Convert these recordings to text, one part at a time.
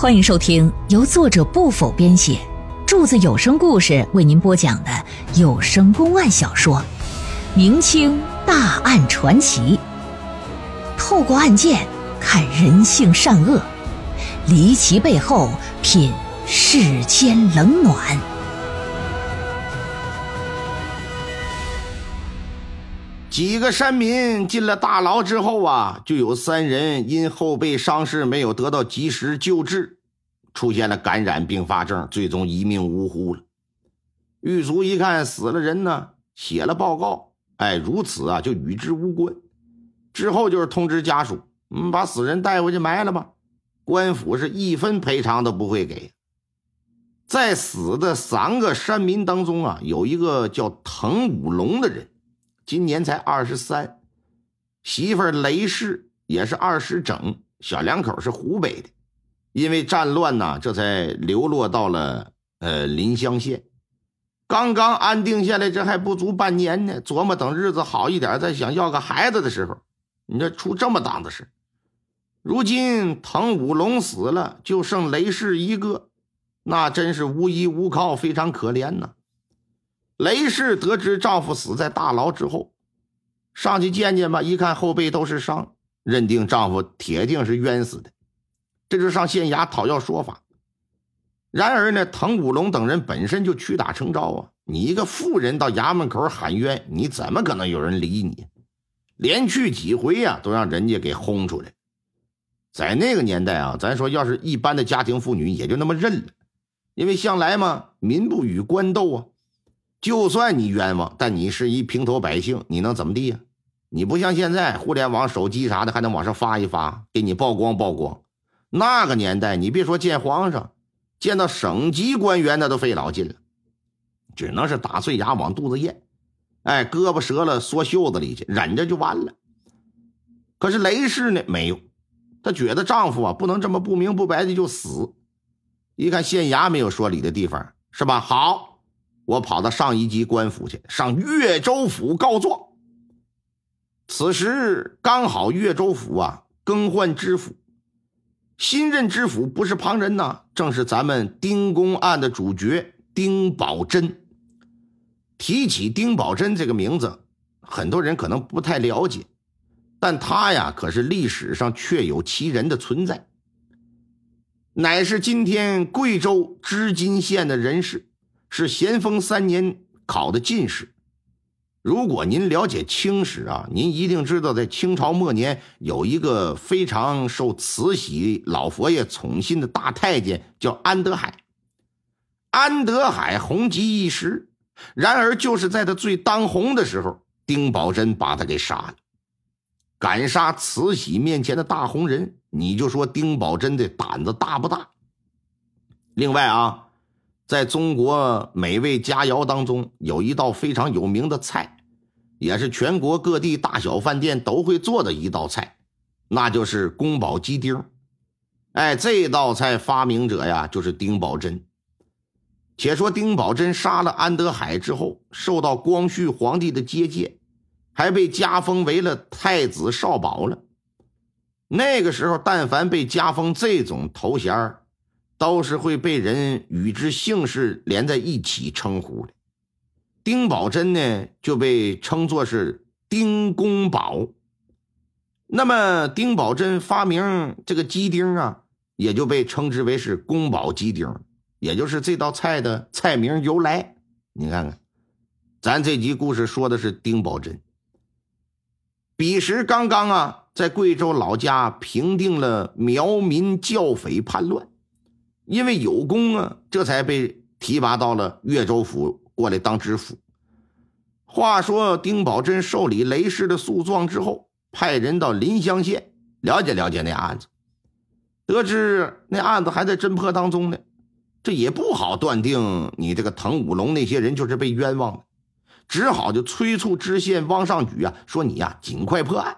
欢迎收听由作者不否编写，柱子有声故事为您播讲的有声公案小说《明清大案传奇》，透过案件看人性善恶，离奇背后品世间冷暖。几个山民进了大牢之后啊，就有三人因后背伤势没有得到及时救治，出现了感染并发症，最终一命呜呼了。狱卒一看死了人呢，写了报告，哎，如此啊就与之无关。之后就是通知家属，嗯，把死人带回去埋了吧。官府是一分赔偿都不会给。在死的三个山民当中啊，有一个叫滕武龙的人。今年才二十三，媳妇雷氏也是二十整，小两口是湖北的，因为战乱呢，这才流落到了呃临湘县，刚刚安定下来，这还不足半年呢，琢磨等日子好一点再想要个孩子的时候，你这出这么档子事。如今滕武龙死了，就剩雷氏一个，那真是无依无靠，非常可怜呐。雷氏得知丈夫死在大牢之后，上去见见吧。一看后背都是伤，认定丈夫铁定是冤死的，这就上县衙讨要说法。然而呢，滕武龙等人本身就屈打成招啊！你一个妇人到衙门口喊冤，你怎么可能有人理你？连去几回呀，都让人家给轰出来。在那个年代啊，咱说要是一般的家庭妇女，也就那么认了，因为向来嘛，民不与官斗啊。就算你冤枉，但你是一平头百姓，你能怎么地呀？你不像现在互联网、手机啥的，还能往上发一发，给你曝光曝光。那个年代，你别说见皇上，见到省级官员那都费老劲了，只能是打碎牙往肚子咽。哎，胳膊折了缩袖子里去，忍着就完了。可是雷氏呢，没有，她觉得丈夫啊不能这么不明不白的就死。一看县衙没有说理的地方，是吧？好。我跑到上一级官府去，上岳州府告状。此时刚好岳州府啊更换知府，新任知府不是旁人呐，正是咱们丁公案的主角丁宝珍。提起丁宝珍这个名字，很多人可能不太了解，但他呀可是历史上确有其人的存在，乃是今天贵州织金县的人士。是咸丰三年考的进士。如果您了解清史啊，您一定知道，在清朝末年有一个非常受慈禧老佛爷宠信的大太监，叫安德海。安德海红极一时，然而就是在他最当红的时候，丁宝桢把他给杀了。敢杀慈禧面前的大红人，你就说丁宝桢的胆子大不大？另外啊。在中国美味佳肴当中，有一道非常有名的菜，也是全国各地大小饭店都会做的一道菜，那就是宫保鸡丁。哎，这道菜发明者呀，就是丁宝桢。且说丁宝桢杀了安德海之后，受到光绪皇帝的接见，还被加封为了太子少保了。那个时候，但凡被加封这种头衔，都是会被人与之姓氏连在一起称呼的。丁宝桢呢，就被称作是丁公宝。那么，丁宝桢发明这个鸡丁啊，也就被称之为是宫保鸡丁，也就是这道菜的菜名由来。你看看，咱这集故事说的是丁宝桢。彼时刚刚啊，在贵州老家平定了苗民教匪叛乱。因为有功啊，这才被提拔到了岳州府过来当知府。话说丁宝桢受理雷氏的诉状之后，派人到临湘县了解了解那案子，得知那案子还在侦破当中呢，这也不好断定你这个滕武龙那些人就是被冤枉的，只好就催促知县汪尚举啊，说你呀尽快破案。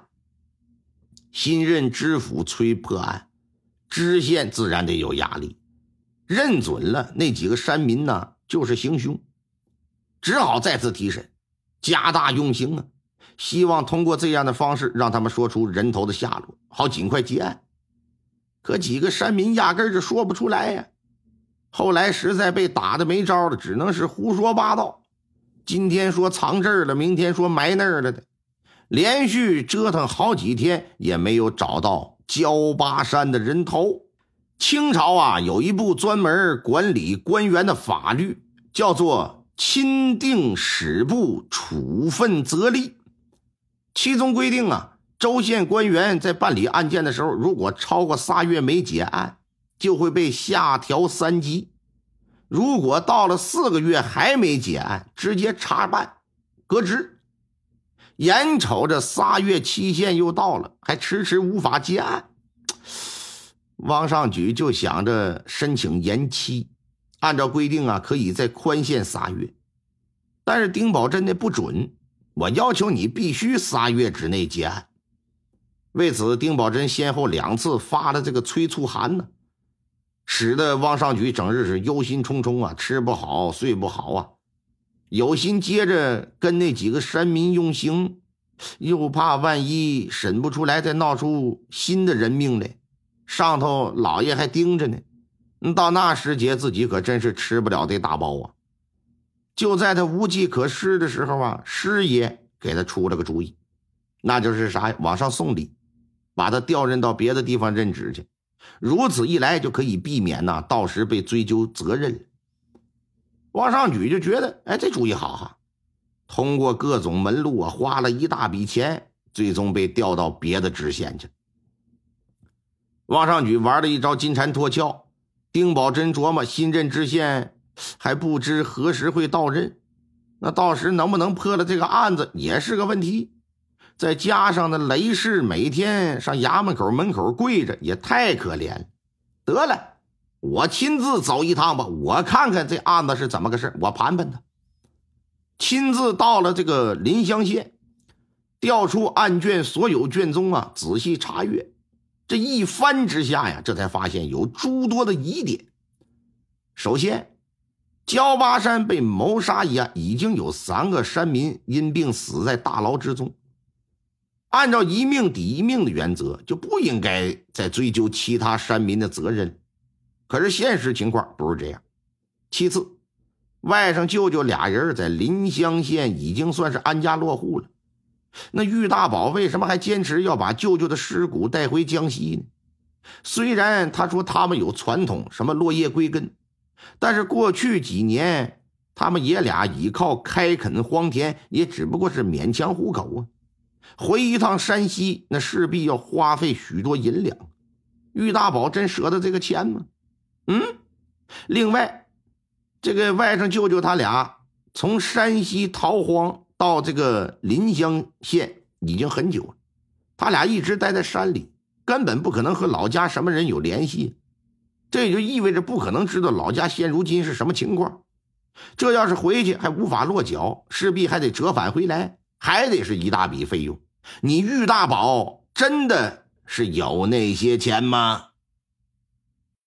新任知府催破案，知县自然得有压力。认准了那几个山民呢，就是行凶，只好再次提审，加大用刑啊，希望通过这样的方式让他们说出人头的下落，好尽快结案。可几个山民压根就说不出来呀。后来实在被打的没招了，只能是胡说八道。今天说藏这儿了，明天说埋那儿了的，连续折腾好几天也没有找到焦巴山的人头。清朝啊，有一部专门管理官员的法律，叫做《钦定史部处分则例》，其中规定啊，州县官员在办理案件的时候，如果超过仨月没结案，就会被下调三级。如果到了四个月还没结案，直接查办、革职。眼瞅着仨月期限又到了，还迟迟无法结案，汪上举就想着申请延期。按照规定啊，可以再宽限仨月，但是丁宝珍的不准，我要求你必须仨月之内结案。为此，丁宝珍先后两次发了这个催促函呢。使得汪尚举整日是忧心忡忡啊，吃不好睡不好啊，有心接着跟那几个山民用刑，又怕万一审不出来，再闹出新的人命来，上头老爷还盯着呢。到那时节，自己可真是吃不了这大包啊！就在他无计可施的时候啊，师爷给他出了个主意，那就是啥？往上送礼，把他调任到别的地方任职去。如此一来，就可以避免呐，到时被追究责任。王上举就觉得，哎，这主意好哈！通过各种门路啊，花了一大笔钱，最终被调到别的知县去。王尚举玩了一招金蝉脱壳。丁宝珍琢磨，新任知县还不知何时会到任，那到时能不能破了这个案子也是个问题。再加上那雷氏每天上衙门口门口跪着，也太可怜。得了，我亲自走一趟吧，我看看这案子是怎么个事我盘盘他。亲自到了这个临湘县，调出案卷所有卷宗啊，仔细查阅。这一翻之下呀，这才发现有诸多的疑点。首先，焦巴山被谋杀一案，已经有三个山民因病死在大牢之中。按照一命抵一命的原则，就不应该再追究其他山民的责任。可是现实情况不是这样。其次，外甥舅舅俩人在临湘县已经算是安家落户了。那玉大宝为什么还坚持要把舅舅的尸骨带回江西呢？虽然他说他们有传统，什么落叶归根，但是过去几年他们爷俩依靠开垦荒田，也只不过是勉强糊口啊。回一趟山西，那势必要花费许多银两。玉大宝真舍得这个钱吗？嗯。另外，这个外甥舅舅他俩从山西逃荒到这个临湘县已经很久了，他俩一直待在山里，根本不可能和老家什么人有联系。这也就意味着不可能知道老家现如今是什么情况。这要是回去还无法落脚，势必还得折返回来。还得是一大笔费用，你玉大宝真的是有那些钱吗？